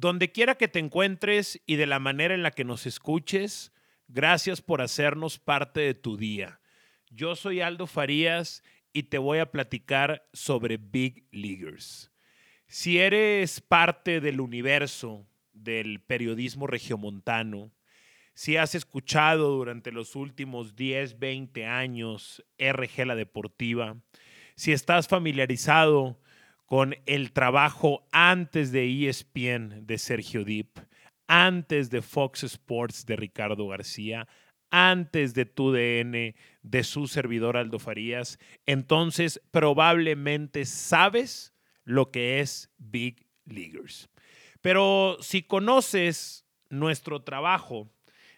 Donde quiera que te encuentres y de la manera en la que nos escuches, gracias por hacernos parte de tu día. Yo soy Aldo Farías y te voy a platicar sobre Big Leaguers. Si eres parte del universo del periodismo regiomontano, si has escuchado durante los últimos 10, 20 años RG La Deportiva, si estás familiarizado con el trabajo antes de ESPN de Sergio Deep, antes de Fox Sports de Ricardo García, antes de TUDN de su servidor Aldo Farías, entonces probablemente sabes lo que es Big Leaguers. Pero si conoces nuestro trabajo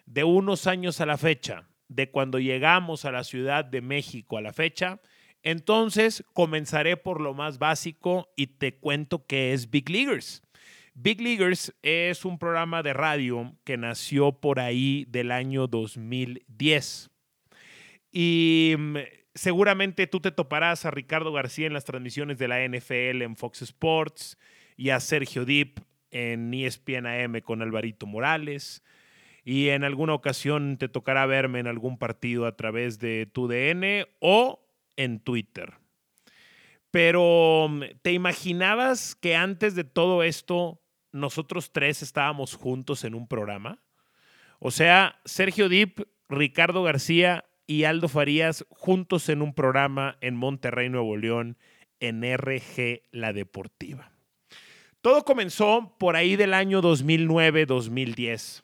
de unos años a la fecha, de cuando llegamos a la Ciudad de México a la fecha, entonces comenzaré por lo más básico y te cuento qué es Big Leaguers. Big Leaguers es un programa de radio que nació por ahí del año 2010. Y mm, seguramente tú te toparás a Ricardo García en las transmisiones de la NFL en Fox Sports y a Sergio Deep en ESPN AM con Alvarito Morales. Y en alguna ocasión te tocará verme en algún partido a través de tu DN o en Twitter. Pero, mm, ¿te imaginabas que antes de todo esto nosotros tres estábamos juntos en un programa? O sea, Sergio Dip, Ricardo García y Aldo Farías juntos en un programa en Monterrey, Nuevo León, en RG La Deportiva. Todo comenzó por ahí del año 2009-2010,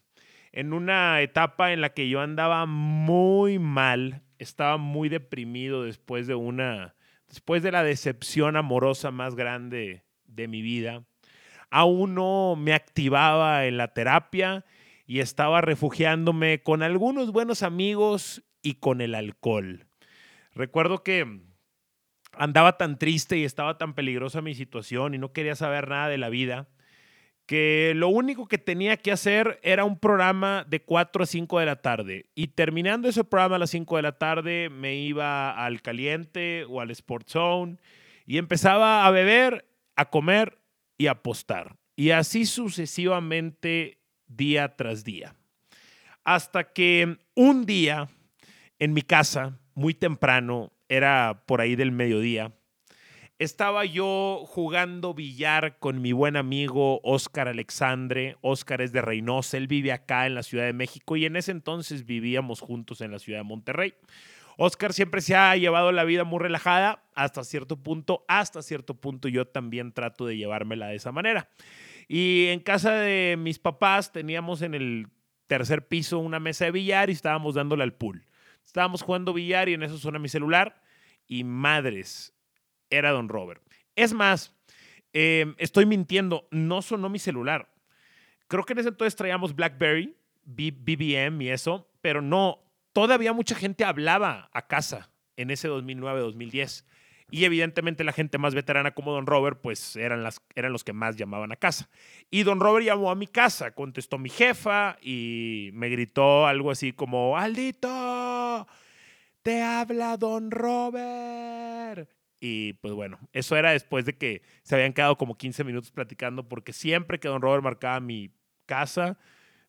en una etapa en la que yo andaba muy mal estaba muy deprimido después de una, después de la decepción amorosa más grande de mi vida. Aún no me activaba en la terapia y estaba refugiándome con algunos buenos amigos y con el alcohol. Recuerdo que andaba tan triste y estaba tan peligrosa mi situación y no quería saber nada de la vida que lo único que tenía que hacer era un programa de 4 a 5 de la tarde. Y terminando ese programa a las 5 de la tarde, me iba al caliente o al Sport Zone y empezaba a beber, a comer y a apostar. Y así sucesivamente día tras día. Hasta que un día en mi casa, muy temprano, era por ahí del mediodía, estaba yo jugando billar con mi buen amigo Oscar Alexandre. Oscar es de Reynosa, él vive acá en la Ciudad de México y en ese entonces vivíamos juntos en la ciudad de Monterrey. Oscar siempre se ha llevado la vida muy relajada hasta cierto punto, hasta cierto punto yo también trato de llevármela de esa manera. Y en casa de mis papás teníamos en el tercer piso una mesa de billar y estábamos dándole al pool. Estábamos jugando billar y en eso suena mi celular y madres, era Don Robert. Es más, em, estoy mintiendo, no sonó mi celular. Creo que en ese entonces traíamos BlackBerry, BBM y eso, pero no, todavía mucha gente hablaba a casa en ese 2009-2010. Y evidentemente la gente más veterana como Don Robert, pues eran, eran los que más llamaban a casa. Y Don Robert llamó a mi casa, contestó mi jefa y me gritó algo así como, Aldito, te habla Don Robert. Y pues bueno, eso era después de que se habían quedado como 15 minutos platicando, porque siempre que don Robert marcaba mi casa,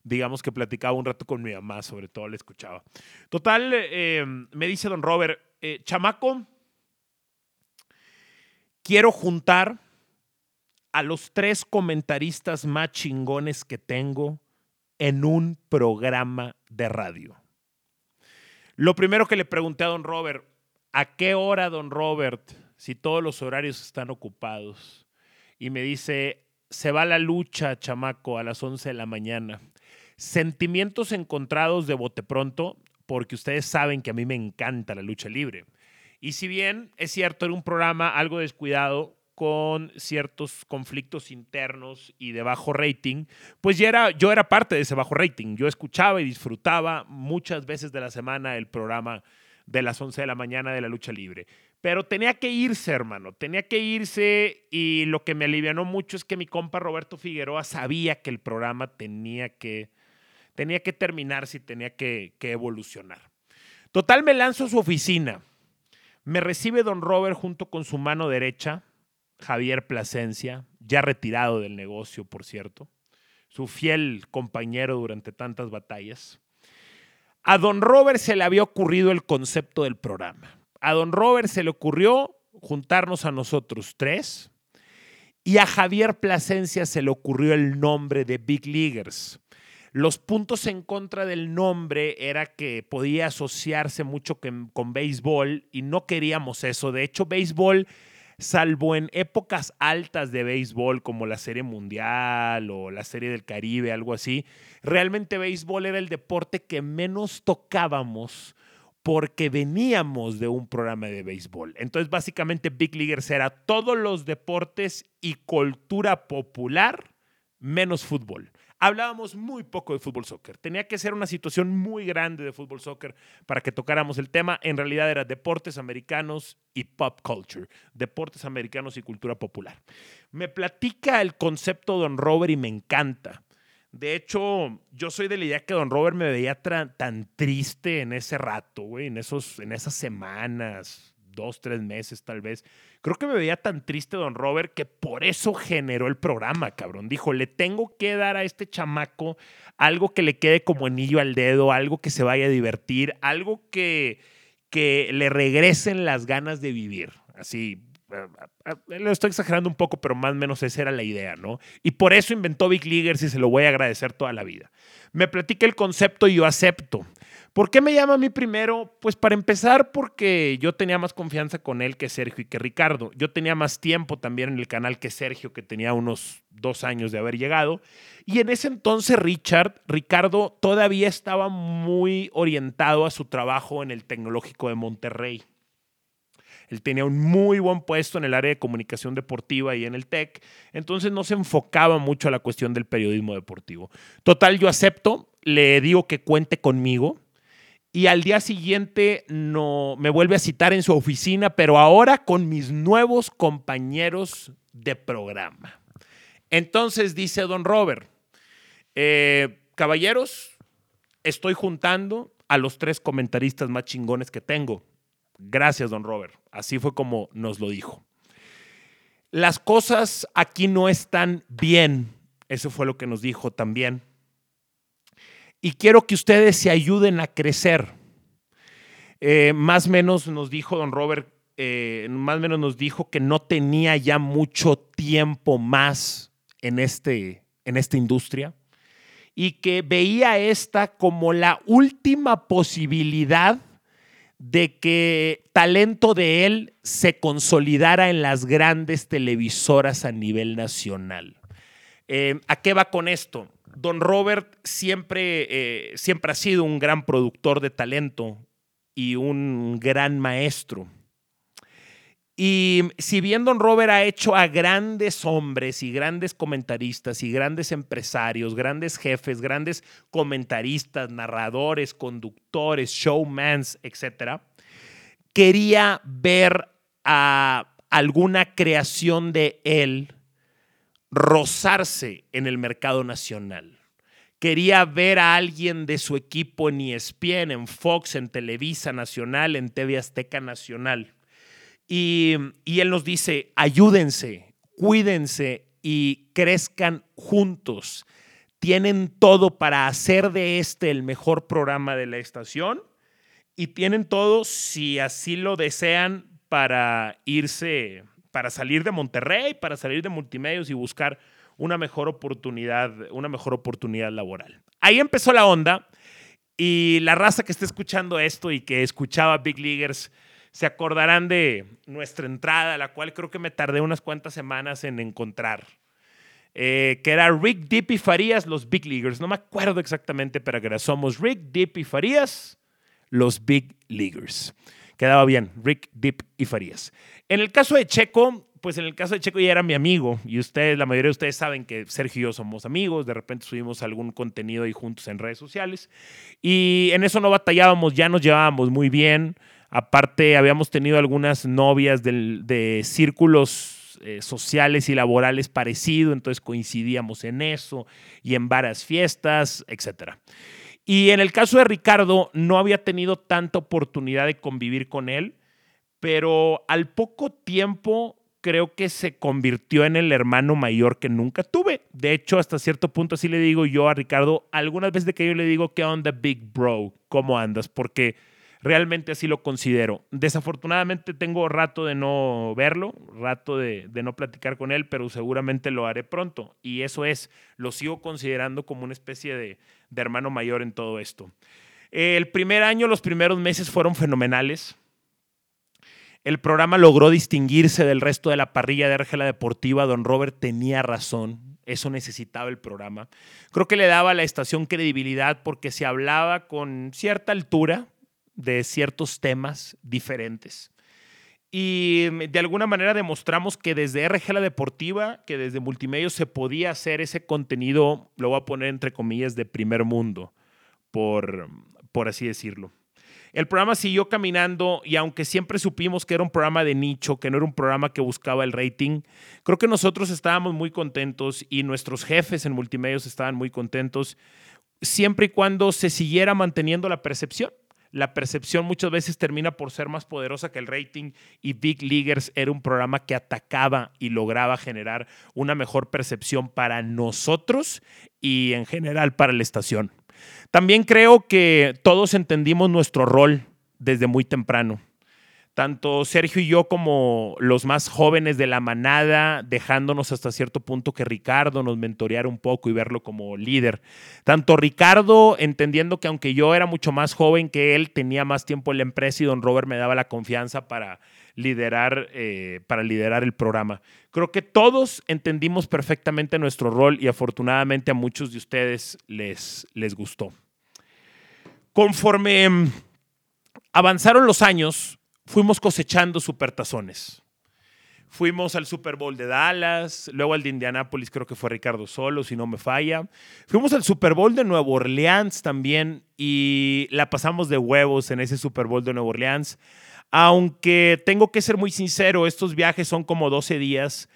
digamos que platicaba un rato con mi mamá, sobre todo le escuchaba. Total, eh, me dice don Robert, eh, chamaco, quiero juntar a los tres comentaristas más chingones que tengo en un programa de radio. Lo primero que le pregunté a don Robert, ¿a qué hora, don Robert, si todos los horarios están ocupados? Y me dice, se va la lucha, chamaco, a las 11 de la mañana. Sentimientos encontrados de bote pronto, porque ustedes saben que a mí me encanta la lucha libre. Y si bien es cierto, era un programa algo descuidado, con ciertos conflictos internos y de bajo rating, pues ya era, yo era parte de ese bajo rating. Yo escuchaba y disfrutaba muchas veces de la semana el programa de las 11 de la mañana de la lucha libre. Pero tenía que irse, hermano, tenía que irse y lo que me alivianó mucho es que mi compa Roberto Figueroa sabía que el programa tenía que, tenía que terminarse y tenía que, que evolucionar. Total, me lanzo a su oficina. Me recibe don Robert junto con su mano derecha, Javier Plasencia, ya retirado del negocio, por cierto. su fiel compañero durante tantas batallas. A don Robert se le había ocurrido el concepto del programa. A don Robert se le ocurrió juntarnos a nosotros tres y a Javier Plasencia se le ocurrió el nombre de Big Leaguers. Los puntos en contra del nombre era que podía asociarse mucho con béisbol y no queríamos eso. De hecho, béisbol, salvo en épocas altas de béisbol como la Serie Mundial o la Serie del Caribe, algo así, realmente béisbol era el deporte que menos tocábamos porque veníamos de un programa de béisbol. Entonces, básicamente, Big Leaguers era todos los deportes y cultura popular menos fútbol. Hablábamos muy poco de fútbol soccer. Tenía que ser una situación muy grande de fútbol soccer para que tocáramos el tema. En realidad era deportes americanos y pop culture, deportes americanos y cultura popular. Me platica el concepto Don Robert y me encanta. De hecho, yo soy de la idea que Don Robert me veía tan triste en ese rato, güey, en, esos, en esas semanas, dos, tres meses tal vez. Creo que me veía tan triste Don Robert que por eso generó el programa, cabrón. Dijo, le tengo que dar a este chamaco algo que le quede como anillo al dedo, algo que se vaya a divertir, algo que, que le regresen las ganas de vivir. Así, lo estoy exagerando un poco, pero más o menos esa era la idea, ¿no? Y por eso inventó Big Leaguers y se lo voy a agradecer toda la vida. Me platica el concepto y yo acepto. ¿Por qué me llama a mí primero? Pues para empezar porque yo tenía más confianza con él que Sergio y que Ricardo. Yo tenía más tiempo también en el canal que Sergio, que tenía unos dos años de haber llegado. Y en ese entonces Richard, Ricardo todavía estaba muy orientado a su trabajo en el Tecnológico de Monterrey. Él tenía un muy buen puesto en el área de comunicación deportiva y en el TEC, entonces no se enfocaba mucho a la cuestión del periodismo deportivo. Total, yo acepto, le digo que cuente conmigo y al día siguiente no, me vuelve a citar en su oficina, pero ahora con mis nuevos compañeros de programa. Entonces dice don Robert, eh, caballeros, estoy juntando a los tres comentaristas más chingones que tengo. Gracias, don Robert. Así fue como nos lo dijo. Las cosas aquí no están bien. Eso fue lo que nos dijo también. Y quiero que ustedes se ayuden a crecer. Eh, más o menos nos dijo don Robert, eh, más o menos nos dijo que no tenía ya mucho tiempo más en, este, en esta industria y que veía esta como la última posibilidad de que talento de él se consolidara en las grandes televisoras a nivel nacional. Eh, ¿A qué va con esto? Don Robert siempre, eh, siempre ha sido un gran productor de talento y un gran maestro. Y si bien Don Robert ha hecho a grandes hombres y grandes comentaristas y grandes empresarios, grandes jefes, grandes comentaristas, narradores, conductores, showmans, etc., quería ver a alguna creación de él rozarse en el mercado nacional. Quería ver a alguien de su equipo en ESPN, en Fox, en Televisa Nacional, en TV Azteca Nacional y, Él nos dice, ayúdense, cuídense y crezcan juntos. Tienen todo para hacer de este el mejor programa de la estación y tienen todo, si así lo desean, para irse, para salir de Monterrey, para salir de multimedios y buscar una mejor oportunidad, una mejor oportunidad laboral. Ahí empezó la onda y la raza que está escuchando esto y que escuchaba Big Leaguers se acordarán de nuestra entrada, la cual creo que me tardé unas cuantas semanas en encontrar. Eh, que era Rick, Deep y Farías, los Big Leaguers. No me acuerdo exactamente, pero que era somos Rick, Deep y Farías, los Big Leaguers. Quedaba bien, Rick, Deep y Farías. En el caso de Checo, pues en el caso de Checo ya era mi amigo y ustedes, la mayoría de ustedes saben que Sergio y yo somos amigos, de repente subimos algún contenido ahí juntos en redes sociales y en eso no batallábamos, ya nos llevábamos muy bien. Aparte, habíamos tenido algunas novias de, círculos eh, sociales y laborales parecidos, entonces coincidíamos en eso y en varias fiestas, etc. Y en el caso de Ricardo, no había tenido tanta oportunidad de convivir con él, pero al poco tiempo creo que se convirtió en el hermano mayor que nunca tuve. De hecho, hasta cierto punto así le digo yo a Ricardo, algunas veces de que yo le digo, ¿qué onda, Big Bro? ¿Cómo andas? Porque realmente así lo considero. Desafortunadamente tengo rato de no verlo, rato de, no platicar con él, pero seguramente lo haré pronto. Y eso es, lo sigo considerando como una especie de, de hermano mayor en todo esto. El primer año, los primeros meses fueron fenomenales. El programa logró distinguirse del resto de la parrilla de Argela Deportiva. Don Robert tenía razón. Eso necesitaba el programa. Creo que le daba a la estación credibilidad porque se hablaba con cierta altura de ciertos temas diferentes. Y de alguna manera demostramos que desde RG La Deportiva, que desde Multimedios se podía hacer ese contenido, lo voy a poner entre comillas, de primer mundo, por, por así decirlo. El programa siguió caminando y aunque siempre supimos que era un programa de nicho, que no era un programa que buscaba el rating, creo que nosotros estábamos muy contentos y nuestros jefes en multimedios estaban muy contentos, siempre y cuando se siguiera manteniendo la percepción. La percepción muchas veces termina por ser más poderosa que el rating y Big Leaguers era un programa que atacaba y lograba generar una mejor percepción para nosotros y en general para la estación. También creo que todos entendimos nuestro rol desde muy temprano. Tanto Sergio y yo como los más jóvenes de la manada, dejándonos hasta cierto punto que Ricardo nos mentoreara un poco y verlo como líder. Tanto Ricardo entendiendo que aunque yo era mucho más joven que él, tenía más tiempo en la empresa y don Robert me daba la confianza para liderar, eh, para liderar el programa. Creo que todos entendimos perfectamente nuestro rol y afortunadamente a muchos de ustedes les, les gustó. Conforme mm, avanzaron los años, fuimos cosechando supertazones. Fuimos al Super Bowl de Dallas, luego al de Indianápolis, creo que fue Ricardo Solo, si no me falla. Fuimos al Super Bowl de Nueva Orleans también y la pasamos de huevos en ese Super Bowl de Nueva Orleans. Aunque tengo que ser muy sincero, estos viajes son como 12 días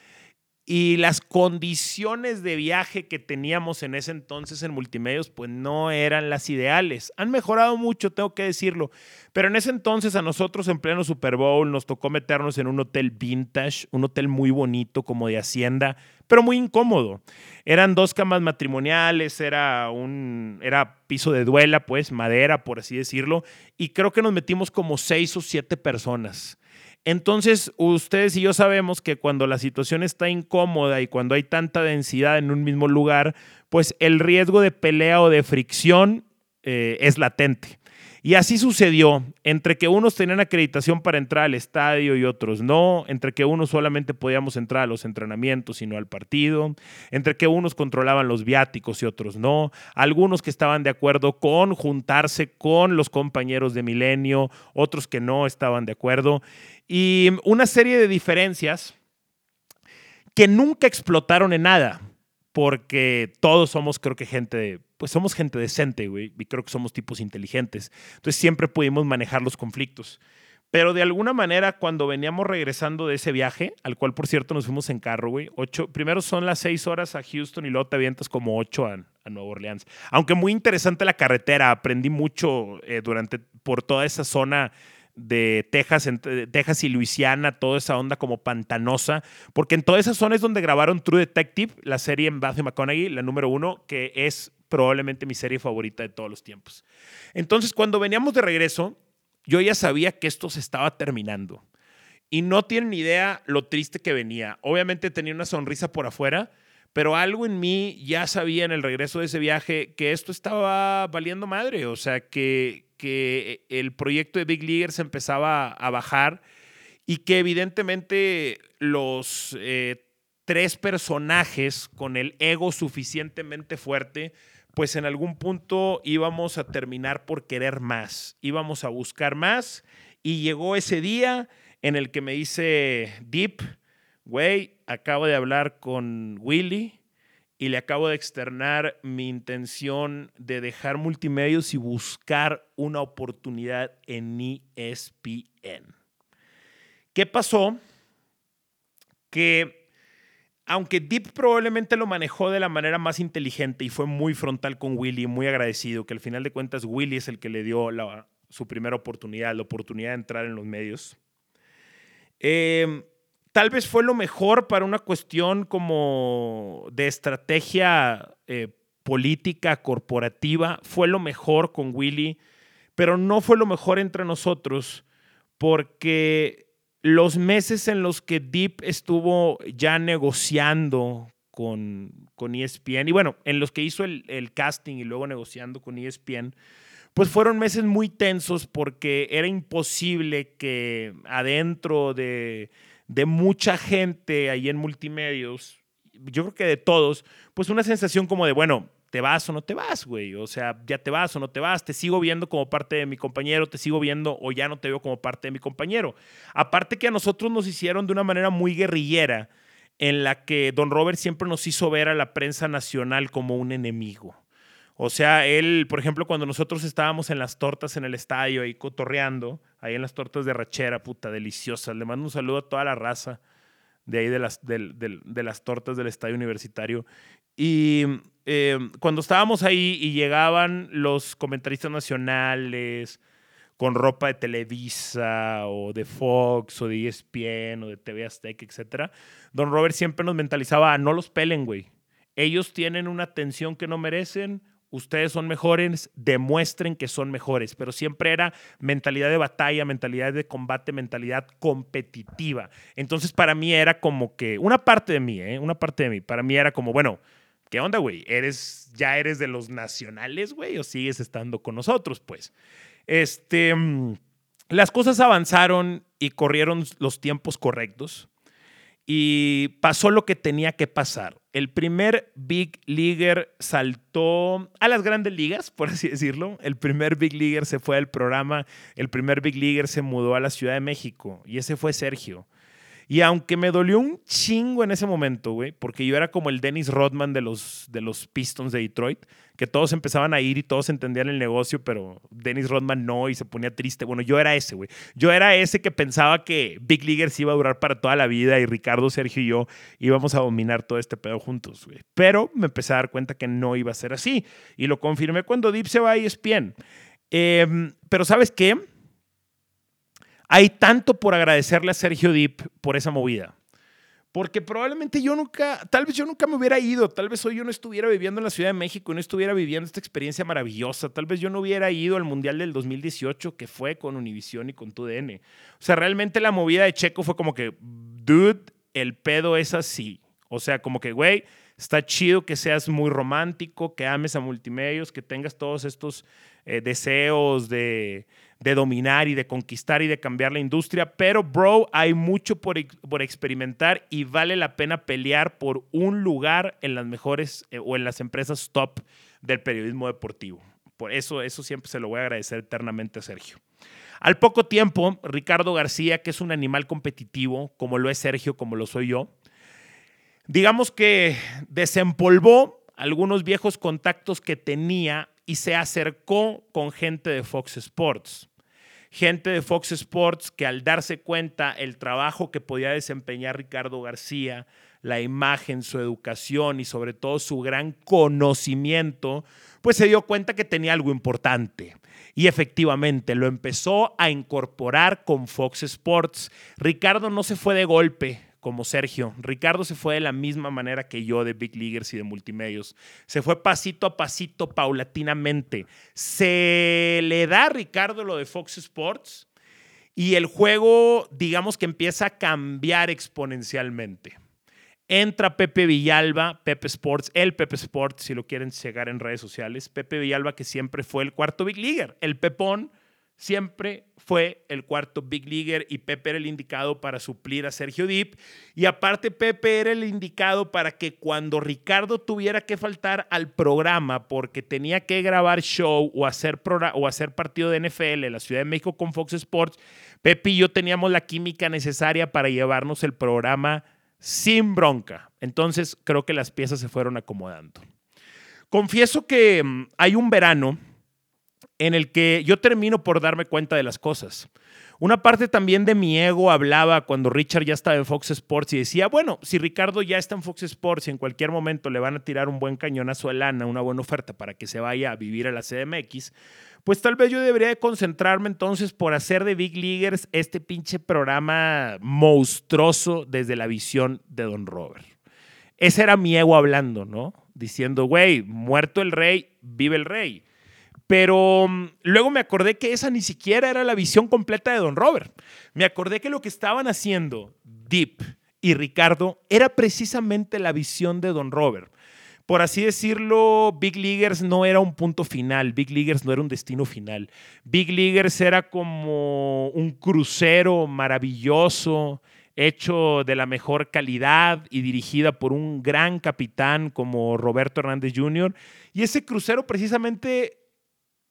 y las condiciones de viaje que teníamos en ese entonces en multimedios, pues no eran las ideales. Han mejorado mucho, tengo que decirlo. Pero en ese entonces a nosotros en pleno Super Bowl nos tocó meternos en un hotel vintage, un hotel muy bonito como de hacienda, pero muy incómodo. Eran dos camas matrimoniales, era un era piso de duela, pues madera, por así decirlo, y creo que nos metimos como seis o siete personas. Entonces, ustedes y yo sabemos que cuando la situación está incómoda y cuando hay tanta densidad en un mismo lugar, pues el riesgo de pelea o de fricción eh, es latente. Y así sucedió, entre que unos tenían acreditación para entrar al estadio y otros no, entre que unos solamente podíamos entrar a los entrenamientos y no al partido, entre que unos controlaban los viáticos y otros no, algunos que estaban de acuerdo con juntarse con los compañeros de Milenio, otros que no estaban de acuerdo, y una serie de diferencias que nunca explotaron en nada, porque todos somos, creo que gente, pues somos gente decente, güey, y creo que somos tipos inteligentes. Entonces siempre pudimos manejar los conflictos. Pero de alguna manera, cuando veníamos regresando de ese viaje, al cual por cierto nos fuimos en carro, güey, ocho, primero son las seis horas a Houston y luego te avientas como ocho a, a Nueva Orleans. Aunque muy interesante la carretera, aprendí mucho eh, durante, por toda esa zona de Texas, Texas y Luisiana, toda esa onda como pantanosa, porque en toda esa zona es donde grabaron True Detective, la serie en Matthew McConaughey, la número uno, que es probablemente mi serie favorita de todos los tiempos. Entonces, cuando veníamos de regreso, yo ya sabía que esto se estaba terminando. Y no tienen idea lo triste que venía. Obviamente tenía una sonrisa por afuera, pero algo en mí ya sabía en el regreso de ese viaje que esto estaba valiendo madre, o sea, que, que el proyecto de Big Leaguer se empezaba a bajar y que evidentemente los eh, tres personajes con el ego suficientemente fuerte, pues en algún punto íbamos a terminar por querer más, íbamos a buscar más y llegó ese día en el que me dice Deep, güey, acabo de hablar con Willy y le acabo de externar mi intención de dejar multimedios y buscar una oportunidad en ESPN. ¿Qué pasó? Que aunque Deep probablemente lo manejó de la manera más inteligente y fue muy frontal con Willy, muy agradecido, que al final de cuentas Willy es el que le dio su primera oportunidad, la oportunidad de entrar en los medios. Eh, tal vez fue lo mejor para una cuestión como de estrategia eh, política corporativa, fue lo mejor con Willy, pero no fue lo mejor entre nosotros porque los meses en los que Deep estuvo ya negociando con, con ESPN, y bueno, en los que hizo el, el casting y luego negociando con ESPN, pues fueron meses muy tensos porque era imposible que adentro de, de mucha gente ahí en multimedios, yo creo que de todos, pues una sensación como de, bueno, ¿te vas o no te vas, güey? O sea, ya te vas o no te vas, te sigo viendo como parte de mi compañero, te sigo viendo o ya no te veo como parte de mi compañero. Aparte que a nosotros nos hicieron de una manera muy guerrillera, en la que Don Robert siempre nos hizo ver a la prensa nacional como un enemigo. O sea, él, por ejemplo, cuando nosotros estábamos en las tortas en el estadio ahí cotorreando, ahí en las tortas de rachera, puta, deliciosas. Le mando un saludo a toda la raza de ahí de las, de, las tortas del estadio universitario. Y eh, cuando estábamos ahí y llegaban los comentaristas nacionales con ropa de Televisa o de Fox o de ESPN o de TV Azteca, etc., Don Robert siempre nos mentalizaba, no los pelen, güey. Ellos tienen una atención que no merecen, ustedes son mejores, demuestren que son mejores, pero siempre era mentalidad de batalla, mentalidad de combate, mentalidad competitiva. Entonces para mí era como que, una parte de mí, ¿eh? una parte de mí, para mí era como, bueno, ¿qué onda, güey? ¿Eres, ¿Ya eres de los nacionales, güey? ¿O sigues estando con nosotros, pues? Este, mm, las cosas avanzaron y corrieron los tiempos correctos y pasó lo que tenía que pasar. El primer Big Leaguer saltó a las grandes ligas, por así decirlo. El primer Big Leaguer se fue al programa, el primer Big Leaguer se mudó a la Ciudad de México y ese fue Sergio. Y aunque me dolió un chingo en ese momento, güey, porque yo era como el Dennis Rodman de los, de los Pistons de Detroit, que todos empezaban a ir y todos entendían el negocio, pero Dennis Rodman no y se ponía triste. Bueno, yo era ese, güey. Yo era ese que pensaba que Big Leaguers iba a durar para toda la vida y Ricardo, Sergio y yo íbamos a dominar todo este pedo juntos, güey. Pero me empecé a dar cuenta que no iba a ser así. Y lo confirmé cuando Deep se va a ESPN. Eh, pero ¿sabes qué? Hay tanto por agradecerle a Sergio Deep por esa movida. Porque probablemente yo nunca, tal vez yo nunca me hubiera ido, tal vez hoy yo no estuviera viviendo en la Ciudad de México no estuviera viviendo esta experiencia maravillosa, tal vez yo no hubiera ido al Mundial del 2018 que fue con Univision y con TUDN. O sea, realmente la movida de Checo fue como que, dude, el pedo es así. O sea, como que, güey, está chido que seas muy romántico, que ames a multimedios, que tengas todos estos eh, deseos de, de dominar y de conquistar y de cambiar la industria, pero bro, hay mucho por, por experimentar y vale la pena pelear por un lugar en las mejores eh, o en las empresas top del periodismo deportivo. Por eso, eso siempre se lo voy a agradecer eternamente a Sergio. Al poco tiempo, Ricardo García, que es un animal competitivo, como lo es Sergio, como lo soy yo, digamos que desempolvó algunos viejos contactos que tenía y se acercó con gente de Fox Sports gente de Fox Sports que al darse cuenta el trabajo que podía desempeñar Ricardo García, la imagen, su educación y sobre todo su gran conocimiento, pues se dio cuenta que tenía algo importante. Y efectivamente lo empezó a incorporar con Fox Sports. Ricardo no se fue de golpe, como Sergio. Ricardo se fue de la misma manera que yo de Big Leaguers y de multimedios. Se fue pasito a pasito, paulatinamente. Se le da a Ricardo lo de Fox Sports y el juego, digamos que empieza a cambiar exponencialmente. Entra Pepe Villalba, Pepe Sports, el Pepe Sports, si lo quieren llegar en redes sociales. Pepe Villalba, que siempre fue el cuarto Big Leaguer, el Pepón siempre fue el cuarto Big Leaguer y Pepe era el indicado para suplir a Sergio Dip. Y aparte Pepe era el indicado para que cuando Ricardo tuviera que faltar al programa porque tenía que grabar show o hacer, o hacer partido de NFL en la Ciudad de México con Fox Sports, Pepe y yo teníamos la química necesaria para llevarnos el programa sin bronca. Entonces creo que las piezas se fueron acomodando. Confieso que mm, hay un verano en el que yo termino por darme cuenta de las cosas. Una parte también de mi ego hablaba cuando Richard ya estaba en Fox Sports y decía, bueno, si Ricardo ya está en Fox Sports y en cualquier momento le van a tirar un buen cañonazo de lana, una buena oferta para que se vaya a vivir a la CDMX, pues tal vez yo debería de concentrarme entonces por hacer de Big Leaguers este pinche programa monstruoso desde la visión de Don Robert. Ese era mi ego hablando, ¿no? Diciendo, güey, muerto el rey, vive el rey. Pero mm, luego me acordé que esa ni siquiera era la visión completa de Don Robert. Me acordé que lo que estaban haciendo Deep y Ricardo era precisamente la visión de Don Robert. Por así decirlo, Big Leaguers no era un punto final, Big Leaguers no era un destino final. Big Leaguers era como un crucero maravilloso, hecho de la mejor calidad y dirigida por un gran capitán como Roberto Hernández Jr. Y ese crucero precisamente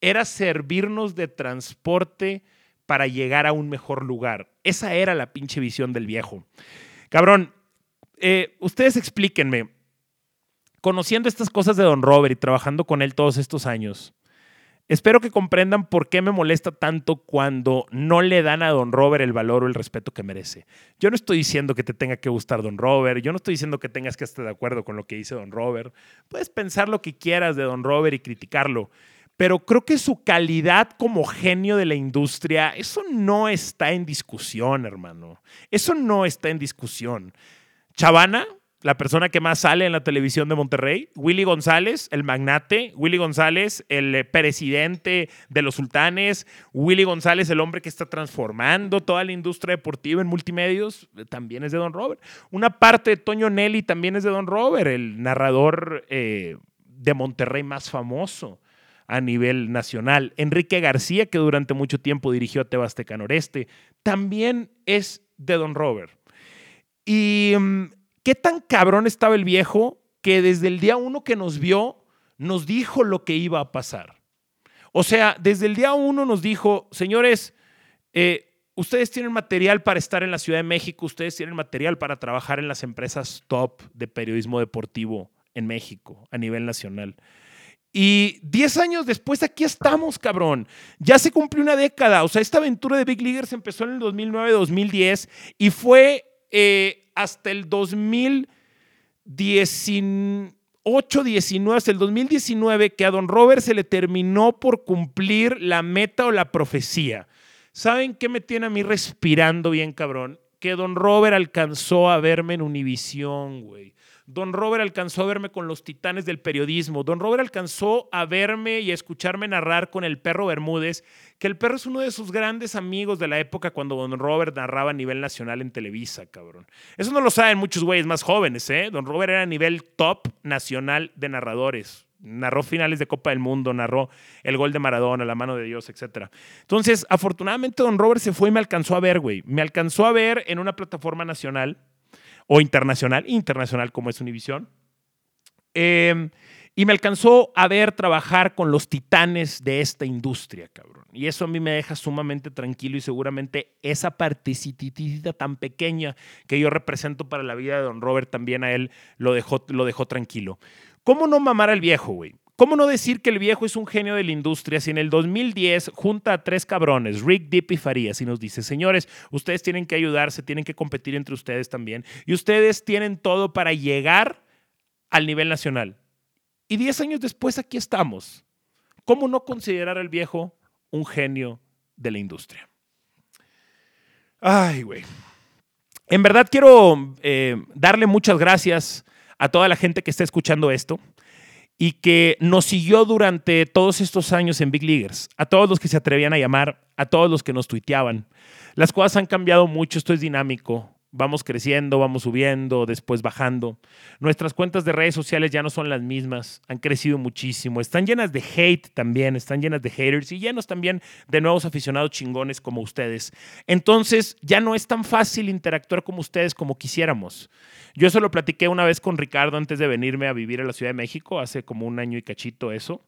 era servirnos de transporte para llegar a un mejor lugar. Esa era la pinche visión del viejo. Cabrón, eh, ustedes explíquenme, conociendo estas cosas de Don Robert y trabajando con él todos estos años, espero que comprendan por qué me molesta tanto cuando no le dan a Don Robert el valor o el respeto que merece. Yo no estoy diciendo que te tenga que gustar Don Robert, yo no estoy diciendo que tengas que estar de acuerdo con lo que dice Don Robert. Puedes pensar lo que quieras de Don Robert y criticarlo, pero creo que su calidad como genio de la industria, eso no está en discusión, hermano. Eso no está en discusión. Chavana, la persona que más sale en la televisión de Monterrey, Willy González, el magnate, Willy González, el eh, presidente de los sultanes, Willy González, el hombre que está transformando toda la industria deportiva en multimedios, eh, también es de Don Robert. Una parte de Toño Nelly también es de Don Robert, el narrador eh, de Monterrey más famoso a nivel nacional. Enrique García, que durante mucho tiempo dirigió a Tebasteca Noreste, también es de Don Robert. Y mm, qué tan cabrón estaba el viejo que desde el día uno que nos vio, nos dijo lo que iba a pasar. O sea, desde el día uno nos dijo, señores, eh, ustedes tienen material para estar en la Ciudad de México, ustedes tienen material para trabajar en las empresas top de periodismo deportivo en México a nivel nacional. Y 10 años después aquí estamos, cabrón. Ya se cumplió una década. O sea, esta aventura de Big Leaguers empezó en el 2009-2010 y fue eh, hasta el 2018-19, hasta el 2019 que a Don Robert se le terminó por cumplir la meta o la profecía. ¿Saben qué me tiene a mí respirando bien, cabrón? Que Don Robert alcanzó a verme en Univisión, güey. Don Robert alcanzó a verme con los titanes del periodismo. Don Robert alcanzó a verme y a escucharme narrar con el perro Bermúdez, que el perro es uno de sus grandes amigos de la época cuando Don Robert narraba a nivel nacional en Televisa, cabrón. Eso no lo saben muchos güeyes más jóvenes, ¿eh? Don Robert era a nivel top nacional de narradores narró finales de Copa del Mundo, narró el gol de Maradona, la mano de Dios, etc. Entonces, afortunadamente, don Robert se fue y me alcanzó a ver, güey. Me alcanzó a ver en una plataforma nacional o internacional, internacional como es Univision. Em, y me alcanzó a ver trabajar con los titanes de esta industria, cabrón. Y eso a mí me deja sumamente tranquilo y seguramente esa partecitita tan pequeña que yo represento para la vida de Don Robert también a él lo dejó, lo dejó tranquilo. ¿Cómo no mamar al viejo, güey? ¿Cómo no decir que el viejo es un genio de la industria si en el 2010 junta a tres cabrones, Rick, Deep y Farías, y nos dice, señores, ustedes tienen que ayudarse, tienen que competir entre ustedes también, y ustedes tienen todo para llegar al nivel nacional? Y diez años después aquí estamos. ¿Cómo no considerar al viejo un genio de la industria? Ay, güey. En verdad quiero eh, darle muchas gracias a toda la gente que está escuchando esto y que nos siguió durante todos estos años en Big Leaguers, a todos los que se atrevían a llamar, a todos los que nos tuiteaban. Las cosas han cambiado mucho, esto es dinámico. Vamos creciendo, vamos subiendo, después bajando. Nuestras cuentas de redes sociales ya no son las mismas, han crecido muchísimo. Están llenas de hate también, están llenas de haters y llenos también de nuevos aficionados chingones como ustedes. Entonces ya no es tan fácil interactuar como ustedes como quisiéramos. Yo eso lo platiqué una vez con Ricardo antes de venirme a vivir a la Ciudad de México, hace como un año y cachito eso.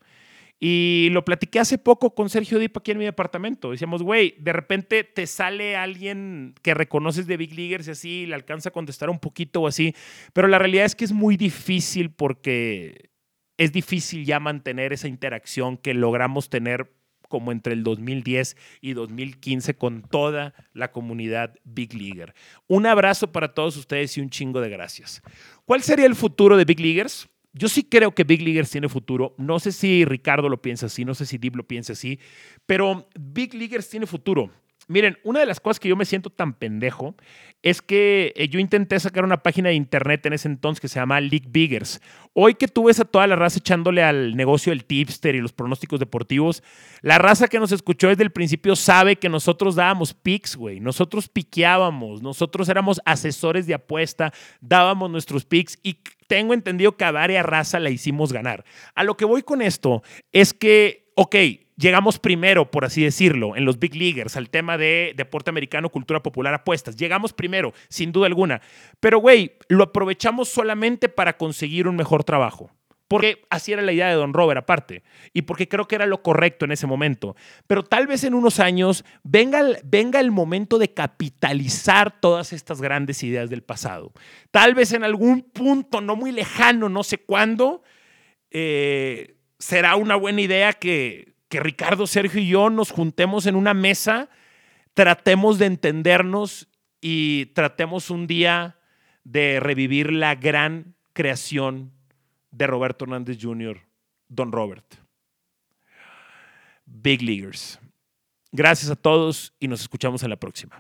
Y lo platiqué hace poco con Sergio Dip aquí en mi departamento. Decíamos, güey, de repente te sale alguien que reconoces de Big Leaguers y así, le alcanza a contestar un poquito o así. Pero la realidad es que es muy difícil porque es difícil ya mantener esa interacción que logramos tener como entre el 2010 y 2015 con toda la comunidad Big Leaguer. Un abrazo para todos ustedes y un chingo de gracias. ¿Cuál sería el futuro de Big Leaguers? Yo sí creo que Big Leaguers tiene futuro. No sé si Ricardo lo piensa así, no sé si Dib lo piensa así, pero Big Leaguers tiene futuro. Miren, una de las cosas que yo me siento tan pendejo es que eh, yo intenté sacar una página de internet en ese entonces que se llama League Biggers. Hoy que tú ves a toda la raza echándole al negocio del tipster y los pronósticos deportivos, la raza que nos escuchó desde el principio sabe que nosotros dábamos picks, güey. Nosotros piqueábamos, nosotros éramos asesores de apuesta, dábamos nuestros picks y tengo entendido que a varias raza la hicimos ganar. A lo que voy con esto es que, ok, llegamos primero, por así decirlo, en los big leaguers, al tema de deporte americano, cultura popular, apuestas. Llegamos primero, sin duda alguna. Pero, güey, lo aprovechamos solamente para conseguir un mejor trabajo. Porque así era la idea de Don Robert aparte. Y porque creo que era lo correcto en ese momento. Pero tal vez en unos años venga el, venga el momento de capitalizar todas estas grandes ideas del pasado. Tal vez en algún punto, no muy lejano, no sé cuándo, eh, será una buena idea que, que Ricardo, Sergio y yo nos juntemos en una mesa, tratemos de entendernos y tratemos un día de revivir la gran creación de Roberto Hernández Jr., Don Robert. Big Leaguers. Gracias a todos y nos escuchamos en la próxima.